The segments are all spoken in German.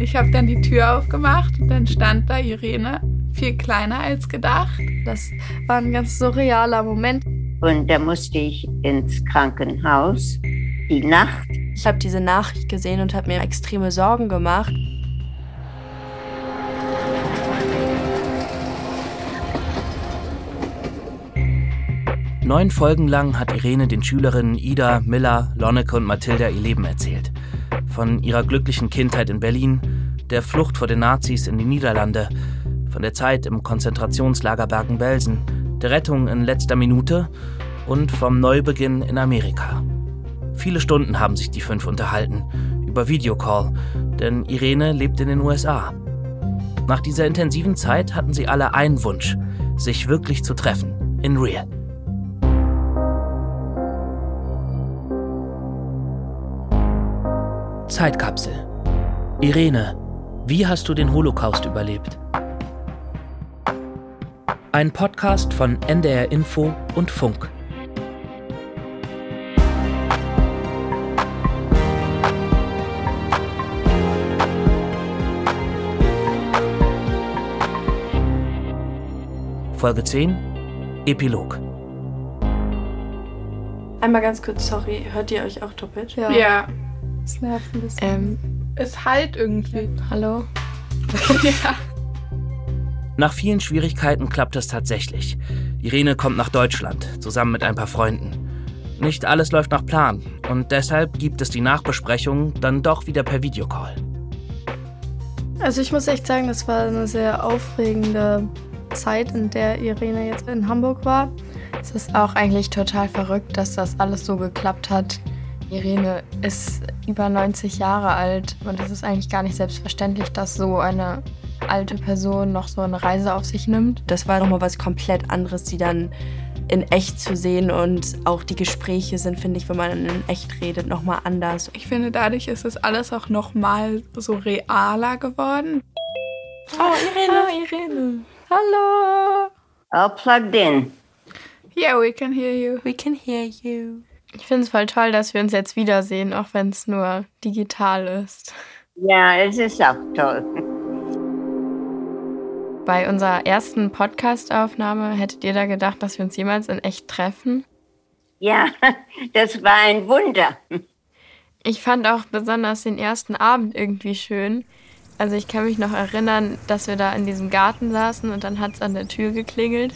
Ich habe dann die Tür aufgemacht und dann stand da Irene, viel kleiner als gedacht. Das war ein ganz surrealer Moment. Und da musste ich ins Krankenhaus die Nacht. Ich habe diese Nachricht gesehen und habe mir extreme Sorgen gemacht. Neun Folgen lang hat Irene den Schülerinnen Ida, Miller, Lonneke und Mathilda ihr Leben erzählt. Von ihrer glücklichen Kindheit in Berlin, der Flucht vor den Nazis in die Niederlande, von der Zeit im Konzentrationslager Bergen-Belsen, der Rettung in letzter Minute und vom Neubeginn in Amerika. Viele Stunden haben sich die fünf unterhalten, über Videocall, denn Irene lebt in den USA. Nach dieser intensiven Zeit hatten sie alle einen Wunsch, sich wirklich zu treffen, in real. Zeitkapsel. Irene, wie hast du den Holocaust überlebt? Ein Podcast von NDR Info und Funk. Folge 10 Epilog. Einmal ganz kurz, sorry, hört ihr euch auch doppelt? Ja. ja. Es nervt ein bisschen. Ähm, es halt irgendwie. Hallo? ja. Nach vielen Schwierigkeiten klappt es tatsächlich. Irene kommt nach Deutschland, zusammen mit ein paar Freunden. Nicht alles läuft nach Plan und deshalb gibt es die Nachbesprechung dann doch wieder per Videocall. Also ich muss echt sagen, das war eine sehr aufregende Zeit, in der Irene jetzt in Hamburg war. Es ist auch eigentlich total verrückt, dass das alles so geklappt hat. Irene ist über 90 Jahre alt und es ist eigentlich gar nicht selbstverständlich, dass so eine alte Person noch so eine Reise auf sich nimmt. Das war nochmal was komplett anderes, die dann in echt zu sehen und auch die Gespräche sind, finde ich, wenn man in echt redet, nochmal anders. Ich finde, dadurch ist es alles auch nochmal so realer geworden. Oh, Irene. Oh, Irene. Hallo. All plugged in. Yeah, we can hear you. We can hear you. Ich finde es voll toll, dass wir uns jetzt wiedersehen, auch wenn es nur digital ist. Ja, es ist auch toll. Bei unserer ersten Podcast-Aufnahme hättet ihr da gedacht, dass wir uns jemals in echt treffen? Ja, das war ein Wunder. Ich fand auch besonders den ersten Abend irgendwie schön. Also ich kann mich noch erinnern, dass wir da in diesem Garten saßen und dann hat es an der Tür geklingelt.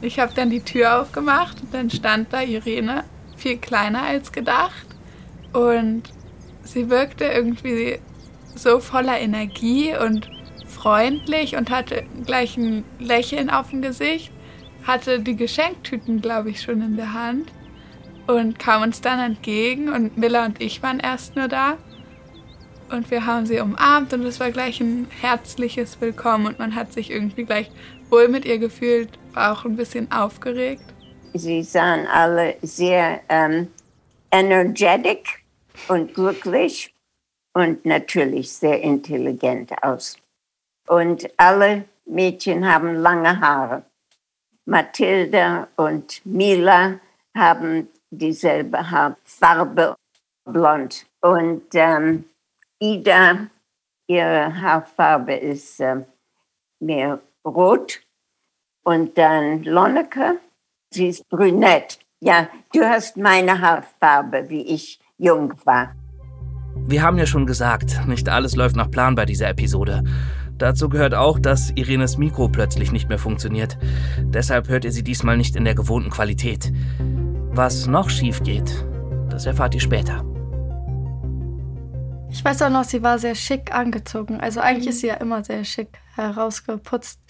Ich habe dann die Tür aufgemacht und dann stand da Irene, viel kleiner als gedacht. Und sie wirkte irgendwie so voller Energie und freundlich und hatte gleich ein Lächeln auf dem Gesicht, hatte die Geschenktüten, glaube ich, schon in der Hand und kam uns dann entgegen und Miller und ich waren erst nur da. Und wir haben sie umarmt und es war gleich ein herzliches Willkommen und man hat sich irgendwie gleich wohl mit ihr gefühlt, war auch ein bisschen aufgeregt. Sie sahen alle sehr ähm, energetic und glücklich und natürlich sehr intelligent aus. Und alle Mädchen haben lange Haare. Mathilda und Mila haben dieselbe Haarfarbe, blond. Und ähm, Ida, ihre Haarfarbe ist äh, mehr rot. Und dann Lonneke, sie ist brünett. Ja, du hast meine Haarfarbe, wie ich jung war. Wir haben ja schon gesagt, nicht alles läuft nach Plan bei dieser Episode. Dazu gehört auch, dass Irenes Mikro plötzlich nicht mehr funktioniert. Deshalb hört ihr sie diesmal nicht in der gewohnten Qualität. Was noch schief geht, das erfahrt ihr später. Ich weiß auch noch, sie war sehr schick angezogen. Also eigentlich ist sie ja immer sehr schick herausgeputzt.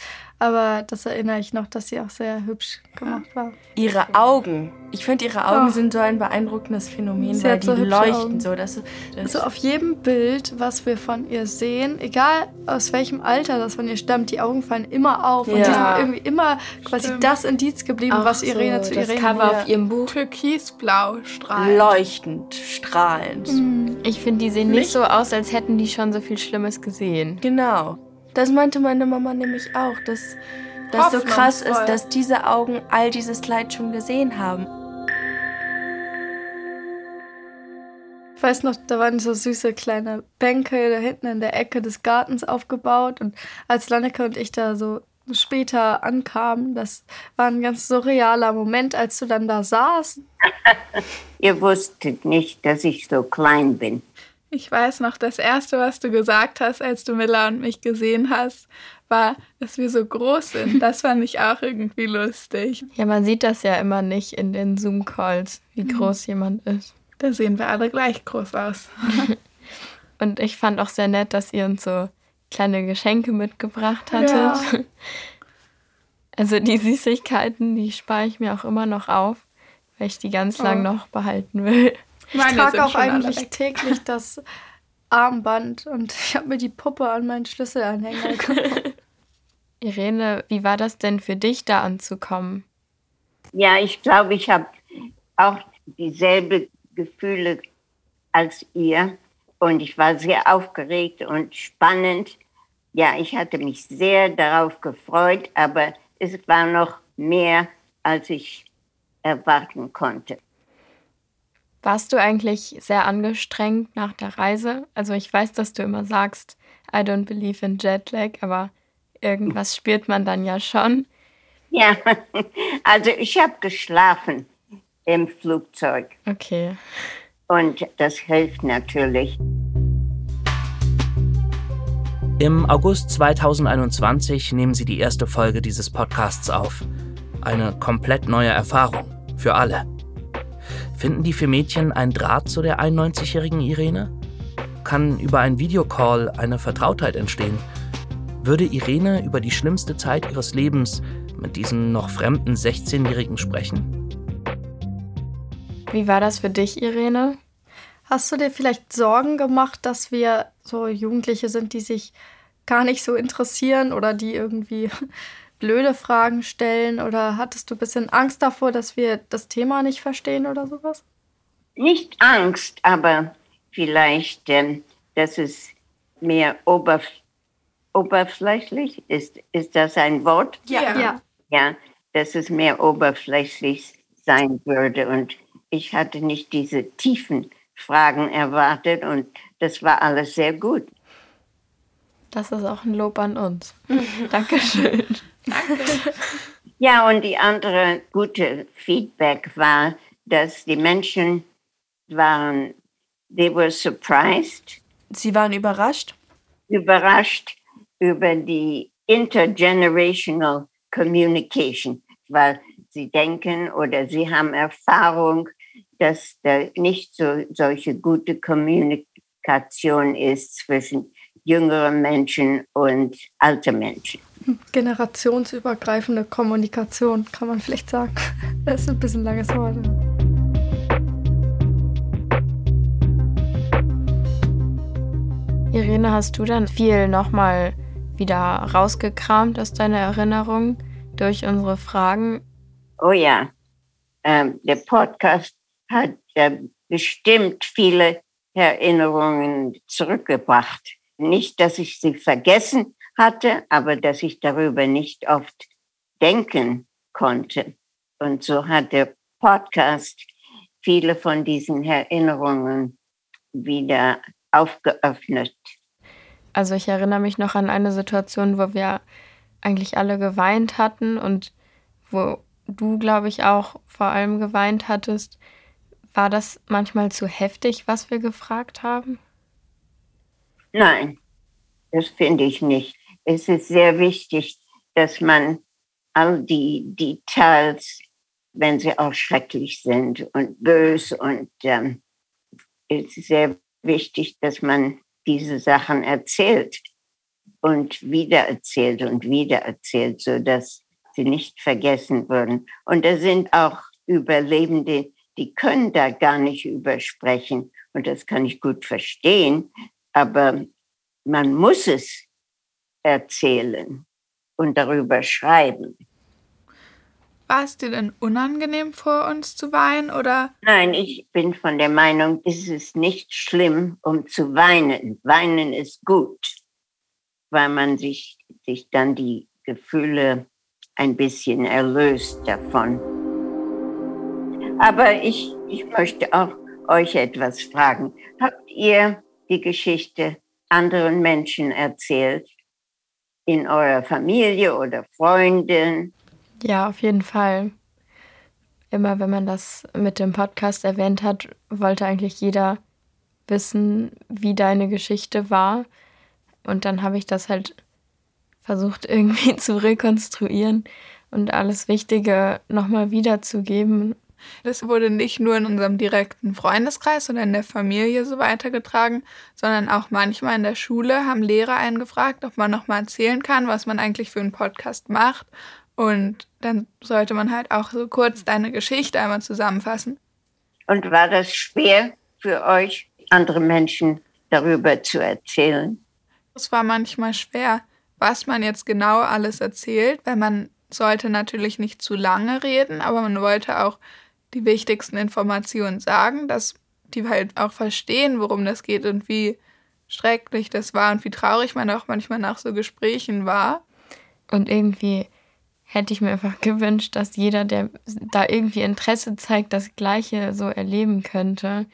Aber das erinnere ich noch, dass sie auch sehr hübsch gemacht war. Ihre Augen. Ich finde, ihre Augen oh. sind so ein beeindruckendes Phänomen, sie weil die so leuchten so. Dass, dass also auf jedem Bild, was wir von ihr sehen, egal aus welchem Alter das von ihr stammt, die Augen fallen immer auf. Ja. Und die sind irgendwie immer quasi Stimmt. das Indiz geblieben, auch was Irene so, zu das Irene Cover auf ihrem Buch. Türkisblau strahlend. Leuchtend, strahlend. Mhm. Ich finde, die sehen nicht, nicht so aus, als hätten die schon so viel Schlimmes gesehen. Genau. Das meinte meine Mama nämlich auch, dass das so krass ist, dass diese Augen all dieses Leid schon gesehen haben. weiß noch, da waren so süße kleine Bänke da hinten in der Ecke des Gartens aufgebaut. Und als Lanneke und ich da so später ankamen, das war ein ganz surrealer Moment, als du dann da saßt. Ihr wusstet nicht, dass ich so klein bin. Ich weiß noch, das Erste, was du gesagt hast, als du Miller und mich gesehen hast, war, dass wir so groß sind. Das fand ich auch irgendwie lustig. Ja, man sieht das ja immer nicht in den Zoom-Calls, wie mhm. groß jemand ist. Da sehen wir alle gleich groß aus. und ich fand auch sehr nett, dass ihr uns so kleine Geschenke mitgebracht hattet. Ja. Also die Süßigkeiten, die spare ich mir auch immer noch auf, weil ich die ganz oh. lang noch behalten will. Ich trage auch eigentlich täglich das Armband und ich habe mir die Puppe an meinen Schlüsselanhänger gemacht. Irene, wie war das denn für dich, da anzukommen? Ja, ich glaube, ich habe auch dieselbe Gefühle als ihr und ich war sehr aufgeregt und spannend. Ja, ich hatte mich sehr darauf gefreut, aber es war noch mehr, als ich erwarten konnte. Warst du eigentlich sehr angestrengt nach der Reise? Also ich weiß, dass du immer sagst, I don't believe in Jetlag, aber irgendwas spürt man dann ja schon. Ja, also ich habe geschlafen im Flugzeug. Okay. Und das hilft natürlich. Im August 2021 nehmen sie die erste Folge dieses Podcasts auf. Eine komplett neue Erfahrung für alle. Finden die vier Mädchen einen Draht zu der 91-jährigen Irene? Kann über einen Videocall eine Vertrautheit entstehen? Würde Irene über die schlimmste Zeit ihres Lebens mit diesem noch fremden 16-Jährigen sprechen? Wie war das für dich, Irene? Hast du dir vielleicht Sorgen gemacht, dass wir so Jugendliche sind, die sich gar nicht so interessieren oder die irgendwie blöde Fragen stellen? Oder hattest du ein bisschen Angst davor, dass wir das Thema nicht verstehen oder sowas? Nicht Angst, aber vielleicht, dass es mehr oberf oberflächlich ist. Ist das ein Wort? Ja. ja. Ja, dass es mehr oberflächlich sein würde. Und ich hatte nicht diese tiefen Fragen erwartet und das war alles sehr gut. Das ist auch ein Lob an uns. Dankeschön. Danke. Ja, und die andere gute Feedback war, dass die Menschen waren, they were surprised. Sie waren überrascht? Überrascht über die intergenerational communication, weil sie denken oder sie haben Erfahrung, dass da nicht so solche gute Kommunikation ist zwischen jüngeren Menschen und alten Menschen generationsübergreifende Kommunikation, kann man vielleicht sagen. Das ist ein bisschen langes Wort. Irene, hast du dann viel nochmal wieder rausgekramt aus deiner Erinnerung durch unsere Fragen? Oh ja, ähm, der Podcast hat äh, bestimmt viele Erinnerungen zurückgebracht. Nicht, dass ich sie vergessen hatte, aber dass ich darüber nicht oft denken konnte. Und so hat der Podcast viele von diesen Erinnerungen wieder aufgeöffnet. Also ich erinnere mich noch an eine Situation, wo wir eigentlich alle geweint hatten und wo du, glaube ich, auch vor allem geweint hattest. War das manchmal zu heftig, was wir gefragt haben? Nein, das finde ich nicht es ist sehr wichtig, dass man all die Details, wenn sie auch schrecklich sind und böse und ähm, es ist sehr wichtig, dass man diese Sachen erzählt und wiedererzählt und wiedererzählt, sodass sie nicht vergessen würden. Und da sind auch Überlebende, die können da gar nicht übersprechen. Und das kann ich gut verstehen. Aber man muss es erzählen und darüber schreiben. War es dir denn unangenehm vor uns zu weinen oder? Nein, ich bin von der Meinung, es ist nicht schlimm, um zu weinen. Weinen ist gut, weil man sich, sich dann die Gefühle ein bisschen erlöst davon. Aber ich, ich möchte auch euch etwas fragen. Habt ihr die Geschichte anderen Menschen erzählt? In eurer Familie oder Freunden? Ja, auf jeden Fall. Immer wenn man das mit dem Podcast erwähnt hat, wollte eigentlich jeder wissen, wie deine Geschichte war. Und dann habe ich das halt versucht irgendwie zu rekonstruieren und alles Wichtige nochmal wiederzugeben. Das wurde nicht nur in unserem direkten Freundeskreis oder in der Familie so weitergetragen, sondern auch manchmal in der Schule haben Lehrer einen gefragt, ob man nochmal erzählen kann, was man eigentlich für einen Podcast macht. Und dann sollte man halt auch so kurz deine Geschichte einmal zusammenfassen. Und war das schwer für euch, andere Menschen darüber zu erzählen? Es war manchmal schwer, was man jetzt genau alles erzählt, weil man sollte natürlich nicht zu lange reden, aber man wollte auch die wichtigsten Informationen sagen, dass die halt auch verstehen, worum das geht und wie schrecklich das war und wie traurig man auch manchmal nach so Gesprächen war. Und irgendwie hätte ich mir einfach gewünscht, dass jeder, der da irgendwie Interesse zeigt, das Gleiche so erleben könnte,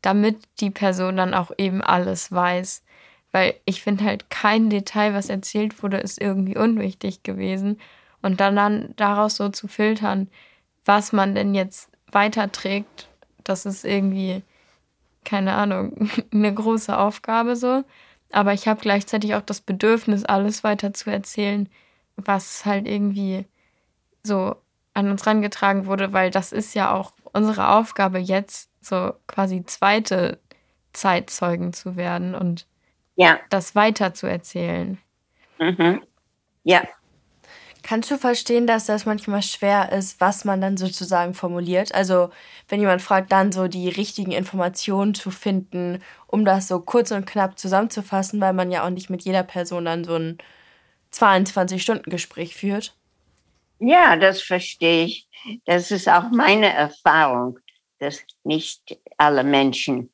damit die Person dann auch eben alles weiß. Weil ich finde halt kein Detail, was erzählt wurde, ist irgendwie unwichtig gewesen. Und dann, dann daraus so zu filtern, was man denn jetzt weiterträgt, das ist irgendwie, keine Ahnung, eine große Aufgabe so. Aber ich habe gleichzeitig auch das Bedürfnis, alles weiter zu erzählen, was halt irgendwie so an uns rangetragen wurde, weil das ist ja auch unsere Aufgabe jetzt, so quasi zweite Zeitzeugen zu werden und ja. das weiter zu erzählen. Mhm. Ja, Kannst du verstehen, dass das manchmal schwer ist, was man dann sozusagen formuliert? Also, wenn jemand fragt, dann so die richtigen Informationen zu finden, um das so kurz und knapp zusammenzufassen, weil man ja auch nicht mit jeder Person dann so ein 22-Stunden-Gespräch führt? Ja, das verstehe ich. Das ist auch meine Erfahrung, dass nicht alle Menschen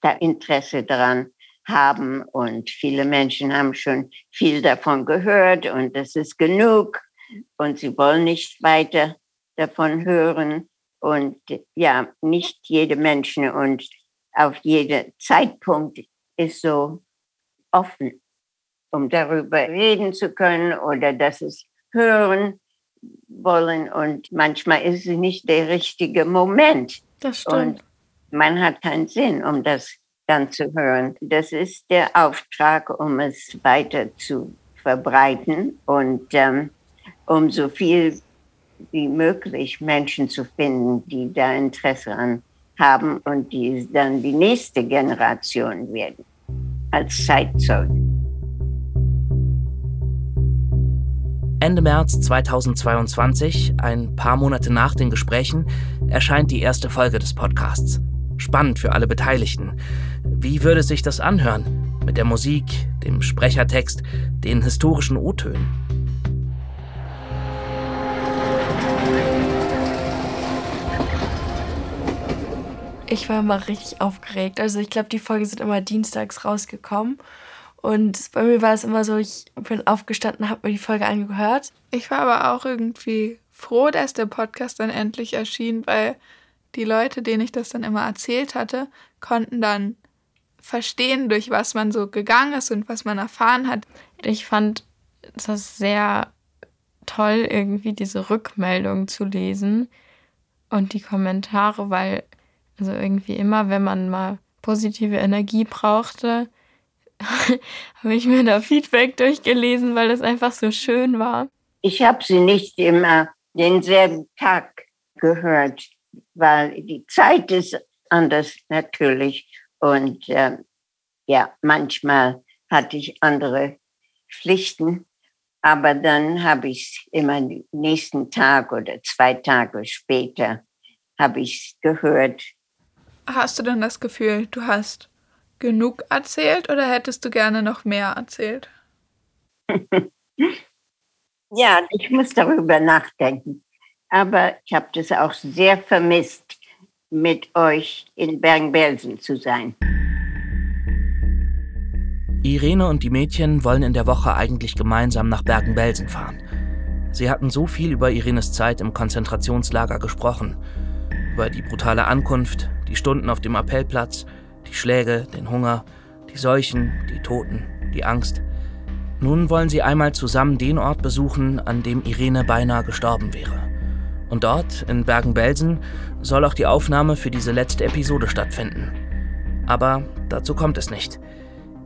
da Interesse daran haben und viele Menschen haben schon viel davon gehört und das ist genug und sie wollen nicht weiter davon hören. Und ja, nicht jede Menschen und auf jeden Zeitpunkt ist so offen, um darüber reden zu können oder dass es hören wollen. Und manchmal ist es nicht der richtige Moment. Das stimmt. Und man hat keinen Sinn, um das dann zu hören. Das ist der Auftrag, um es weiter zu verbreiten. Und ähm, um so viel wie möglich Menschen zu finden, die da Interesse an haben und die dann die nächste Generation werden als Zeitzeugen. Ende März 2022, ein paar Monate nach den Gesprächen, erscheint die erste Folge des Podcasts. Spannend für alle Beteiligten. Wie würde sich das anhören? Mit der Musik, dem Sprechertext, den historischen O-Tönen? Ich war immer richtig aufgeregt. Also ich glaube, die Folgen sind immer dienstags rausgekommen. Und bei mir war es immer so, ich bin aufgestanden, habe mir die Folge angehört. Ich war aber auch irgendwie froh, dass der Podcast dann endlich erschien, weil die Leute, denen ich das dann immer erzählt hatte, konnten dann verstehen, durch was man so gegangen ist und was man erfahren hat. Ich fand das sehr toll, irgendwie diese Rückmeldung zu lesen und die Kommentare, weil also irgendwie immer, wenn man mal positive Energie brauchte, habe ich mir da Feedback durchgelesen, weil das einfach so schön war. Ich habe sie nicht immer denselben Tag gehört, weil die Zeit ist anders natürlich. Und äh, ja, manchmal hatte ich andere Pflichten, aber dann habe ich es immer nächsten Tag oder zwei Tage später habe ich gehört Hast du denn das Gefühl, du hast genug erzählt oder hättest du gerne noch mehr erzählt? ja, ich muss darüber nachdenken. Aber ich habe das auch sehr vermisst, mit euch in Bergen-Belsen zu sein. Irene und die Mädchen wollen in der Woche eigentlich gemeinsam nach Bergen-Belsen fahren. Sie hatten so viel über Irenes Zeit im Konzentrationslager gesprochen. Über die brutale Ankunft, die Stunden auf dem Appellplatz, die Schläge, den Hunger, die Seuchen, die Toten, die Angst. Nun wollen sie einmal zusammen den Ort besuchen, an dem Irene beinahe gestorben wäre. Und dort, in Bergen-Belsen, soll auch die Aufnahme für diese letzte Episode stattfinden. Aber dazu kommt es nicht.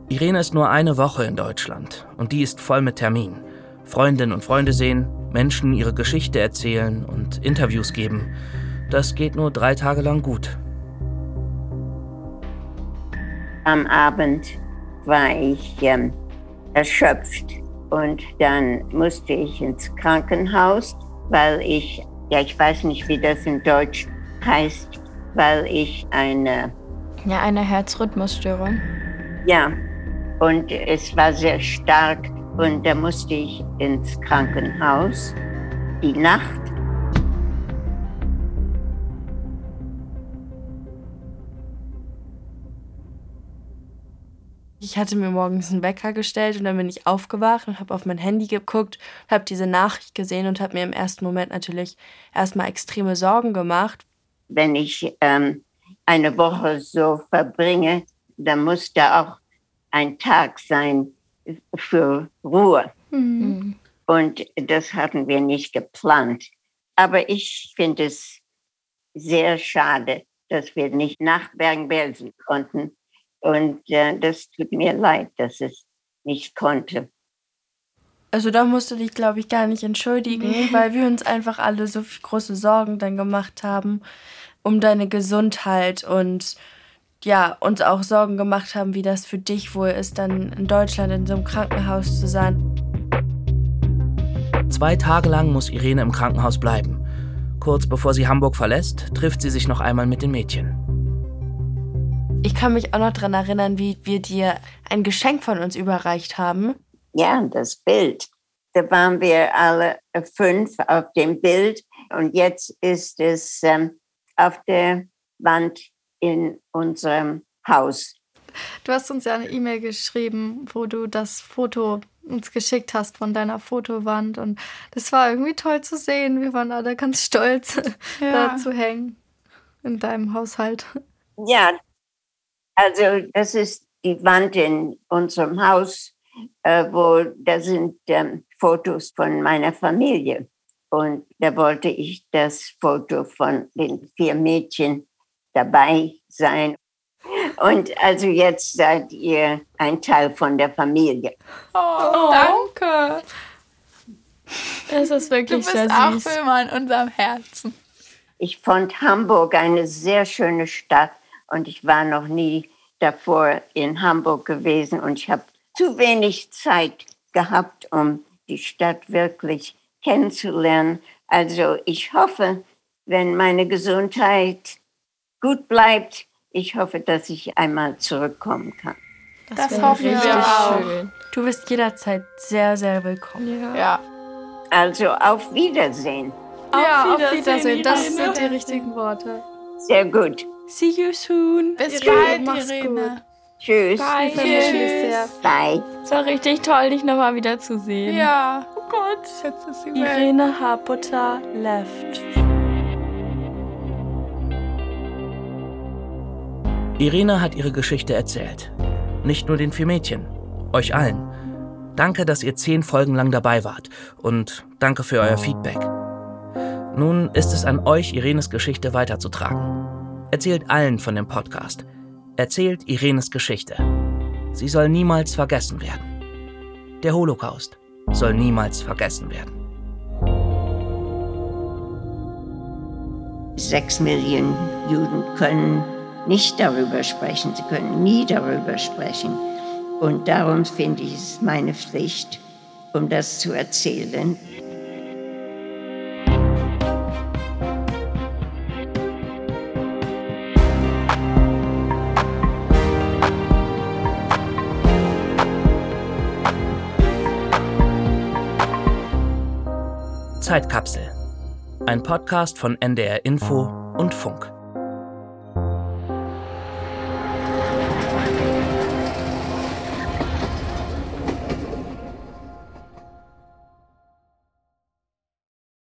Irene ist nur eine Woche in Deutschland und die ist voll mit Termin. Freundinnen und Freunde sehen, Menschen ihre Geschichte erzählen und Interviews geben. Das geht nur drei Tage lang gut. Am Abend war ich ähm, erschöpft und dann musste ich ins Krankenhaus, weil ich, ja, ich weiß nicht, wie das in Deutsch heißt, weil ich eine. Ja, eine Herzrhythmusstörung. Ja, und es war sehr stark und da musste ich ins Krankenhaus die Nacht. Ich hatte mir morgens einen Wecker gestellt und dann bin ich aufgewacht und habe auf mein Handy geguckt, habe diese Nachricht gesehen und habe mir im ersten Moment natürlich erstmal extreme Sorgen gemacht. Wenn ich ähm, eine Woche so verbringe, dann muss da auch ein Tag sein für Ruhe. Mhm. Und das hatten wir nicht geplant. Aber ich finde es sehr schade, dass wir nicht nach Bergen-Belsen konnten und äh, das tut mir leid, dass es nicht konnte. Also da musst du dich, glaube ich, gar nicht entschuldigen, nee. weil wir uns einfach alle so viel große Sorgen dann gemacht haben um deine Gesundheit und ja, uns auch Sorgen gemacht haben, wie das für dich wohl ist, dann in Deutschland in so einem Krankenhaus zu sein. Zwei Tage lang muss Irene im Krankenhaus bleiben. Kurz bevor sie Hamburg verlässt, trifft sie sich noch einmal mit den Mädchen. Ich kann mich auch noch daran erinnern, wie wir dir ein Geschenk von uns überreicht haben. Ja, das Bild. Da waren wir alle fünf auf dem Bild und jetzt ist es ähm, auf der Wand in unserem Haus. Du hast uns ja eine E-Mail geschrieben, wo du das Foto uns geschickt hast von deiner Fotowand und das war irgendwie toll zu sehen. Wir waren alle ganz stolz, ja. da zu hängen in deinem Haushalt. Ja, also das ist die Wand in unserem Haus, äh, wo da sind ähm, Fotos von meiner Familie. Und da wollte ich das Foto von den vier Mädchen dabei sein. Und also jetzt seid ihr ein Teil von der Familie. Oh, danke. Es ist wirklich sehr süß. Du bist auch für immer in unserem Herzen. Ich fand Hamburg eine sehr schöne Stadt und ich war noch nie davor in Hamburg gewesen und ich habe zu wenig Zeit gehabt, um die Stadt wirklich kennenzulernen. Also ich hoffe, wenn meine Gesundheit gut bleibt, ich hoffe, dass ich einmal zurückkommen kann. Das, das hoffen wir auch. Schön. Du bist jederzeit sehr, sehr willkommen. Ja. ja. Also auf Wiedersehen. Auf ja, Wiedersehen. Auf Wiedersehen. Das sind die richtigen Worte. Sehr gut. See you soon. Bis Irene, bald, Irene. Gut. Tschüss. Bye. Tschüss. Bye. Es war richtig toll, dich nochmal wieder zu sehen. Ja. Oh Gott, jetzt ist sie Irene Habutter left. Irene hat ihre Geschichte erzählt. Nicht nur den vier Mädchen, euch allen. Danke, dass ihr zehn Folgen lang dabei wart und danke für euer Feedback. Nun ist es an euch, Irenes Geschichte weiterzutragen. Erzählt allen von dem Podcast. Erzählt Irenes Geschichte. Sie soll niemals vergessen werden. Der Holocaust soll niemals vergessen werden. Sechs Millionen Juden können nicht darüber sprechen, sie können nie darüber sprechen. Und darum finde ich es meine Pflicht, um das zu erzählen. Zeitkapsel. Ein Podcast von NDR Info und Funk.